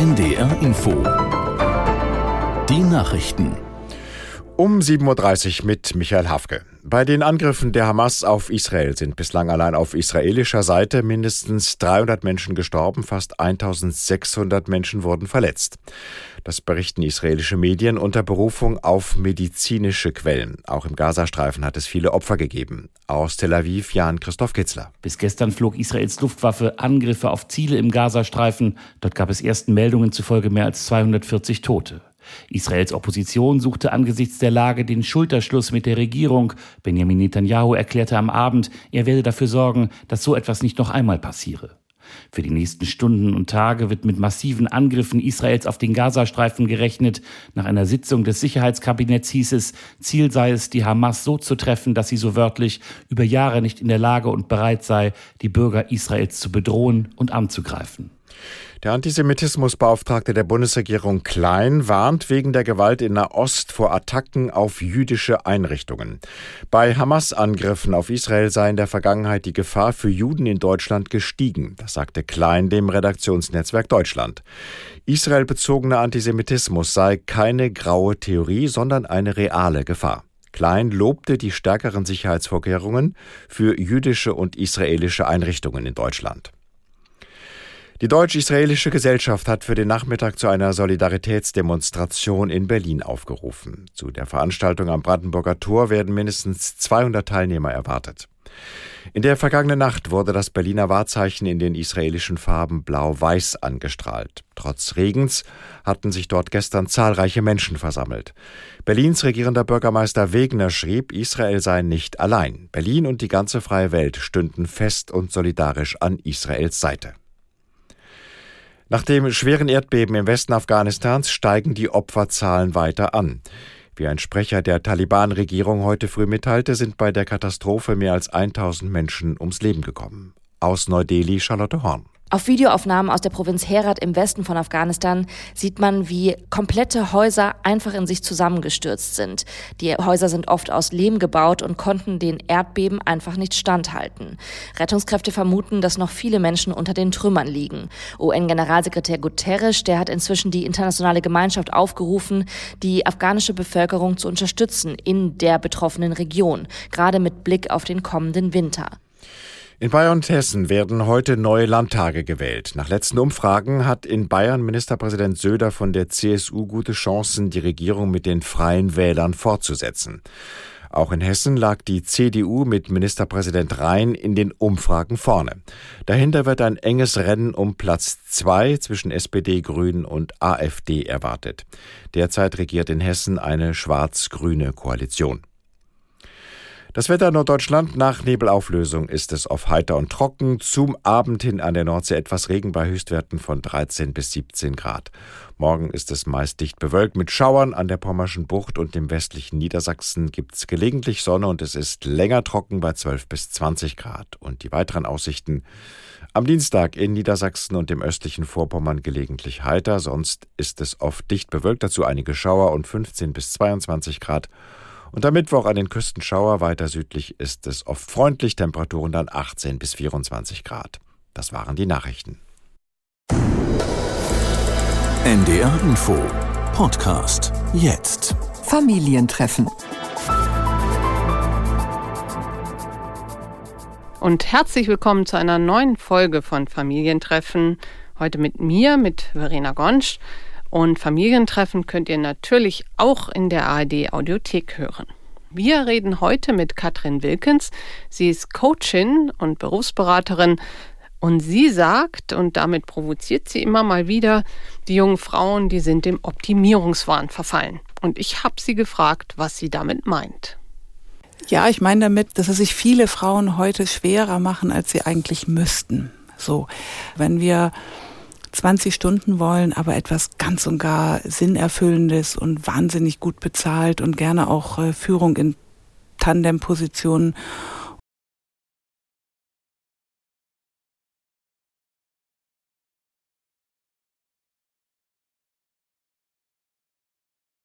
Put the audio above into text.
NDR Info. Die Nachrichten. Um 7.30 Uhr mit Michael Hafke. Bei den Angriffen der Hamas auf Israel sind bislang allein auf israelischer Seite mindestens 300 Menschen gestorben, fast 1600 Menschen wurden verletzt. Das berichten israelische Medien unter Berufung auf medizinische Quellen. Auch im Gazastreifen hat es viele Opfer gegeben. Aus Tel Aviv Jan Christoph Kitzler. Bis gestern flog Israels Luftwaffe Angriffe auf Ziele im Gazastreifen. Dort gab es ersten Meldungen zufolge mehr als 240 Tote. Israels Opposition suchte angesichts der Lage den Schulterschluss mit der Regierung. Benjamin Netanyahu erklärte am Abend, er werde dafür sorgen, dass so etwas nicht noch einmal passiere. Für die nächsten Stunden und Tage wird mit massiven Angriffen Israels auf den Gazastreifen gerechnet. Nach einer Sitzung des Sicherheitskabinetts hieß es, Ziel sei es, die Hamas so zu treffen, dass sie so wörtlich über Jahre nicht in der Lage und bereit sei, die Bürger Israels zu bedrohen und anzugreifen. Der Antisemitismusbeauftragte der Bundesregierung Klein warnt wegen der Gewalt in Nahost vor Attacken auf jüdische Einrichtungen. Bei Hamas-Angriffen auf Israel sei in der Vergangenheit die Gefahr für Juden in Deutschland gestiegen. Das sagte Klein dem Redaktionsnetzwerk Deutschland. Israelbezogener Antisemitismus sei keine graue Theorie, sondern eine reale Gefahr. Klein lobte die stärkeren Sicherheitsvorkehrungen für jüdische und israelische Einrichtungen in Deutschland. Die deutsch-israelische Gesellschaft hat für den Nachmittag zu einer Solidaritätsdemonstration in Berlin aufgerufen. Zu der Veranstaltung am Brandenburger Tor werden mindestens 200 Teilnehmer erwartet. In der vergangenen Nacht wurde das Berliner Wahrzeichen in den israelischen Farben blau-weiß angestrahlt. Trotz Regens hatten sich dort gestern zahlreiche Menschen versammelt. Berlins regierender Bürgermeister Wegner schrieb, Israel sei nicht allein. Berlin und die ganze freie Welt stünden fest und solidarisch an Israels Seite. Nach dem schweren Erdbeben im Westen Afghanistans steigen die Opferzahlen weiter an. Wie ein Sprecher der Taliban-Regierung heute früh mitteilte, sind bei der Katastrophe mehr als 1000 Menschen ums Leben gekommen. Aus Neu-Delhi Charlotte Horn. Auf Videoaufnahmen aus der Provinz Herat im Westen von Afghanistan sieht man, wie komplette Häuser einfach in sich zusammengestürzt sind. Die Häuser sind oft aus Lehm gebaut und konnten den Erdbeben einfach nicht standhalten. Rettungskräfte vermuten, dass noch viele Menschen unter den Trümmern liegen. UN-Generalsekretär Guterres, der hat inzwischen die internationale Gemeinschaft aufgerufen, die afghanische Bevölkerung zu unterstützen in der betroffenen Region, gerade mit Blick auf den kommenden Winter. In Bayern und Hessen werden heute neue Landtage gewählt. Nach letzten Umfragen hat in Bayern Ministerpräsident Söder von der CSU gute Chancen, die Regierung mit den freien Wählern fortzusetzen. Auch in Hessen lag die CDU mit Ministerpräsident Rhein in den Umfragen vorne. Dahinter wird ein enges Rennen um Platz zwei zwischen SPD, Grünen und AfD erwartet. Derzeit regiert in Hessen eine schwarz-grüne Koalition. Das Wetter in Norddeutschland nach Nebelauflösung ist es auf heiter und trocken. Zum Abend hin an der Nordsee etwas Regen bei Höchstwerten von 13 bis 17 Grad. Morgen ist es meist dicht bewölkt mit Schauern. An der Pommerschen Bucht und dem westlichen Niedersachsen gibt es gelegentlich Sonne und es ist länger trocken bei 12 bis 20 Grad. Und die weiteren Aussichten am Dienstag in Niedersachsen und dem östlichen Vorpommern gelegentlich heiter. Sonst ist es oft dicht bewölkt, dazu einige Schauer und 15 bis 22 Grad. Und am Mittwoch an den Küsten Schauer, weiter südlich ist es oft freundlich, Temperaturen dann 18 bis 24 Grad. Das waren die Nachrichten. NDR Info Podcast jetzt. Familientreffen. Und herzlich willkommen zu einer neuen Folge von Familientreffen. Heute mit mir, mit Verena Gonsch. Und Familientreffen könnt ihr natürlich auch in der ARD Audiothek hören. Wir reden heute mit Katrin Wilkens. Sie ist Coachin und Berufsberaterin und sie sagt, und damit provoziert sie immer mal wieder, die jungen Frauen, die sind dem Optimierungswahn verfallen. Und ich habe sie gefragt, was sie damit meint. Ja, ich meine damit, dass es sich viele Frauen heute schwerer machen, als sie eigentlich müssten. So, wenn wir 20 Stunden wollen, aber etwas ganz und gar Sinnerfüllendes und wahnsinnig gut bezahlt und gerne auch äh, Führung in Tandempositionen. positionen